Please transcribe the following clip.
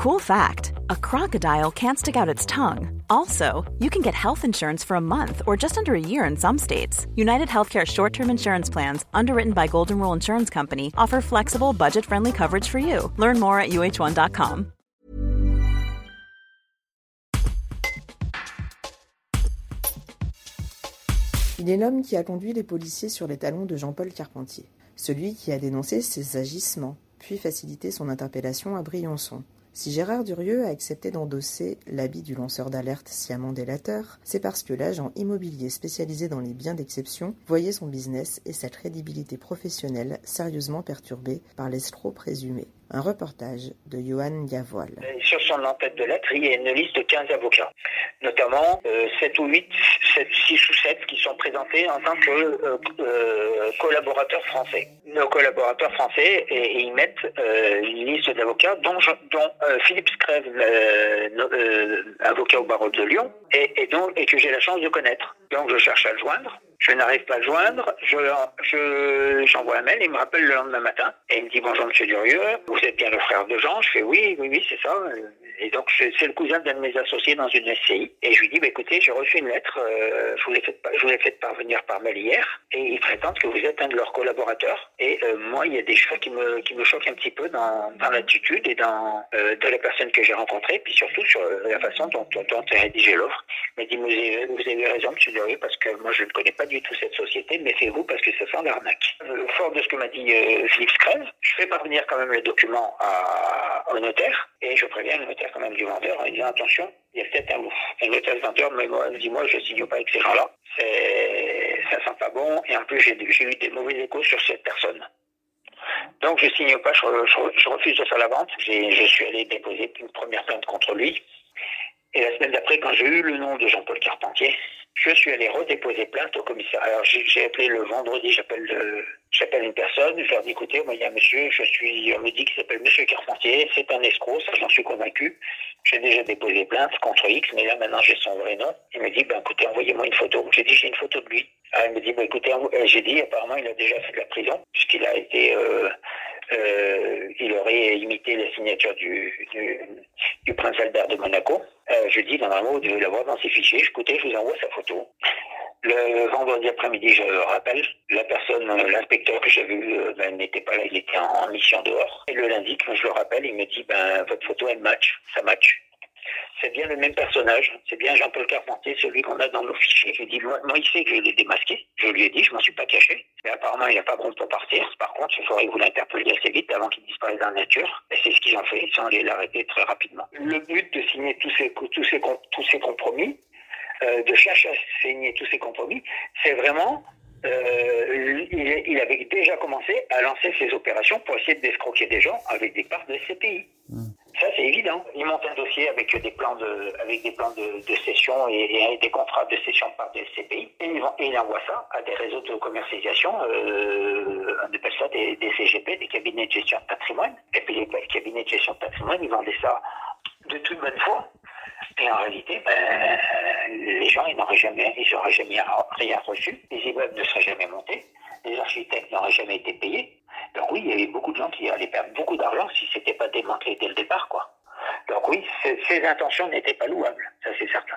Cool fact a crocodile can't stick out its tongue. Also, you can get health insurance for a month or just under a year in some states. United Healthcare short term insurance plans, underwritten by Golden Rule Insurance Company, offer flexible, budget friendly coverage for you. Learn more at uh1.com. Il est l'homme qui a conduit les policiers sur les talons de Jean-Paul Carpentier, celui qui a dénoncé ses agissements, puis facilité son interpellation à Briançon. Si Gérard Durieux a accepté d'endosser l'habit du lanceur d'alerte sciemment délateur, c'est parce que l'agent immobilier spécialisé dans les biens d'exception voyait son business et sa crédibilité professionnelle sérieusement perturbés par l'escroc présumé. Un reportage de Johan Gavoil. Sur son en-tête de lettre, il y a une liste de 15 avocats, notamment euh, 7 ou 8, 7, 6 ou 7 qui sont présentés en tant que euh, euh, collaborateurs français. Nos collaborateurs français, et, ils mettent euh, une liste d'avocats, dont, dont Philippe Scrève, avocat au barreau de Lyon, et, et, que j'ai la chance de connaître. Donc je cherche à le joindre. Je n'arrive pas à le joindre. Je, j'envoie un mail. Il me rappelle le lendemain matin. Et il me dit bonjour Monsieur Durieux. Vous êtes bien le de Jean. Je fais oui, oui, oui, c'est ça. Et donc c'est le cousin d'un de mes associés dans une SCI. Et je lui dis bah, écoutez, j'ai reçu une lettre. euh, je vous l'ai fait, vous fait parvenir par mail hier. Et ils prétendent que vous êtes un de leurs collaborateurs. Et euh, moi, il y a des choses qui me qui me choquent un petit peu dans, l'attitude et dans euh, de la personne que j'ai rencontrée, puis surtout sur euh, la façon dont, dont, dont est l'offre. Mais dit, vous avez, vous avez raison, monsieur Durieux, parce que moi, je ne connais pas du tout cette société, méfiez-vous parce que ça sent l'arnaque. Fort de ce que m'a dit Philippe Scrève, je fais parvenir quand même le document à, au notaire, et je préviens le notaire quand même du vendeur en disant, attention, il y a peut-être un loup. Et le notaire vendeur me dit, moi, je ne signe pas avec ces gens-là. Ça sent pas bon, et en plus, j'ai eu des mauvais échos sur cette personne. Donc je signe pas, je, refuse de faire la vente. Je suis allé déposer une première plainte contre lui. Et la semaine d'après, quand j'ai eu le nom de Jean-Paul Carpentier, je suis allé redéposer plainte au commissariat. Alors j'ai appelé le vendredi, j'appelle le- j'appelle une personne, je leur dis écoutez, moi il y a un monsieur, je suis, on me dit qu'il s'appelle Monsieur Carpentier, c'est un escroc, ça j'en suis convaincu. J'ai déjà déposé plainte contre X, mais là maintenant j'ai son vrai nom. Il me dit ben écoutez, envoyez-moi une photo. J'ai dit j'ai une photo de lui. Alors, il me dit bah écoutez, euh, j'ai dit apparemment il a déjà fait de la prison puisqu'il a été euh, euh, il aurait imité la signature du, du, du prince Albert de Monaco. Euh, je dis, normalement, vous devez l'avoir dans ses fichiers. Écoutez, je vous envoie sa photo. Le vendredi après-midi, je rappelle, la personne, euh, l'inspecteur que j'ai vu, euh, ben, n'était pas là, il était en, mission dehors. Et le lundi, quand je le rappelle, il me dit, ben, votre photo, elle match, ça match. C'est bien le même personnage, c'est bien Jean-Paul Carpentier, celui qu'on a dans nos fichiers. Je lui dis, moi, moi, il sait que je l'ai démasqué. Je lui ai dit, je m'en suis pas caché. Mais apparemment, il n'a pas bon pour partir. Par contre, il faudrait que vous l'interpelliez assez vite avant qu'il disparaisse dans la nature. Et c'est ce qu'ils ont fait, ils sont allés l'arrêter très rapidement. Le but de signer tous ces, tous ces, tous ces compromis, euh, de chercher à signer tous ces compromis, c'est vraiment, euh, il, il avait déjà commencé à lancer ses opérations pour essayer de d'escroquer des gens avec des parts de CPI. Ça, c'est évident. Il monte un dossier avec des plans de, avec des plans de, de cession et, et des contrats de cession par des CPI. Et il, et il envoie ça à des réseaux de commercialisation, euh, on appelle ça des, des CGP, des cabinets de gestion de patrimoine. Et puis les cabinets de gestion de patrimoine, ils vendaient ça de toute bonne foi. Et en réalité, ben, les gens, ils n'auraient jamais, ils rien reçu. Les immeubles ne seraient jamais montés. Les architectes n'auraient jamais été payés. Donc oui, il y avait beaucoup de gens qui allaient perdre beaucoup d'argent si c'était pas démantelé dès le départ, quoi. Donc oui, ces intentions n'étaient pas louables, ça c'est certain.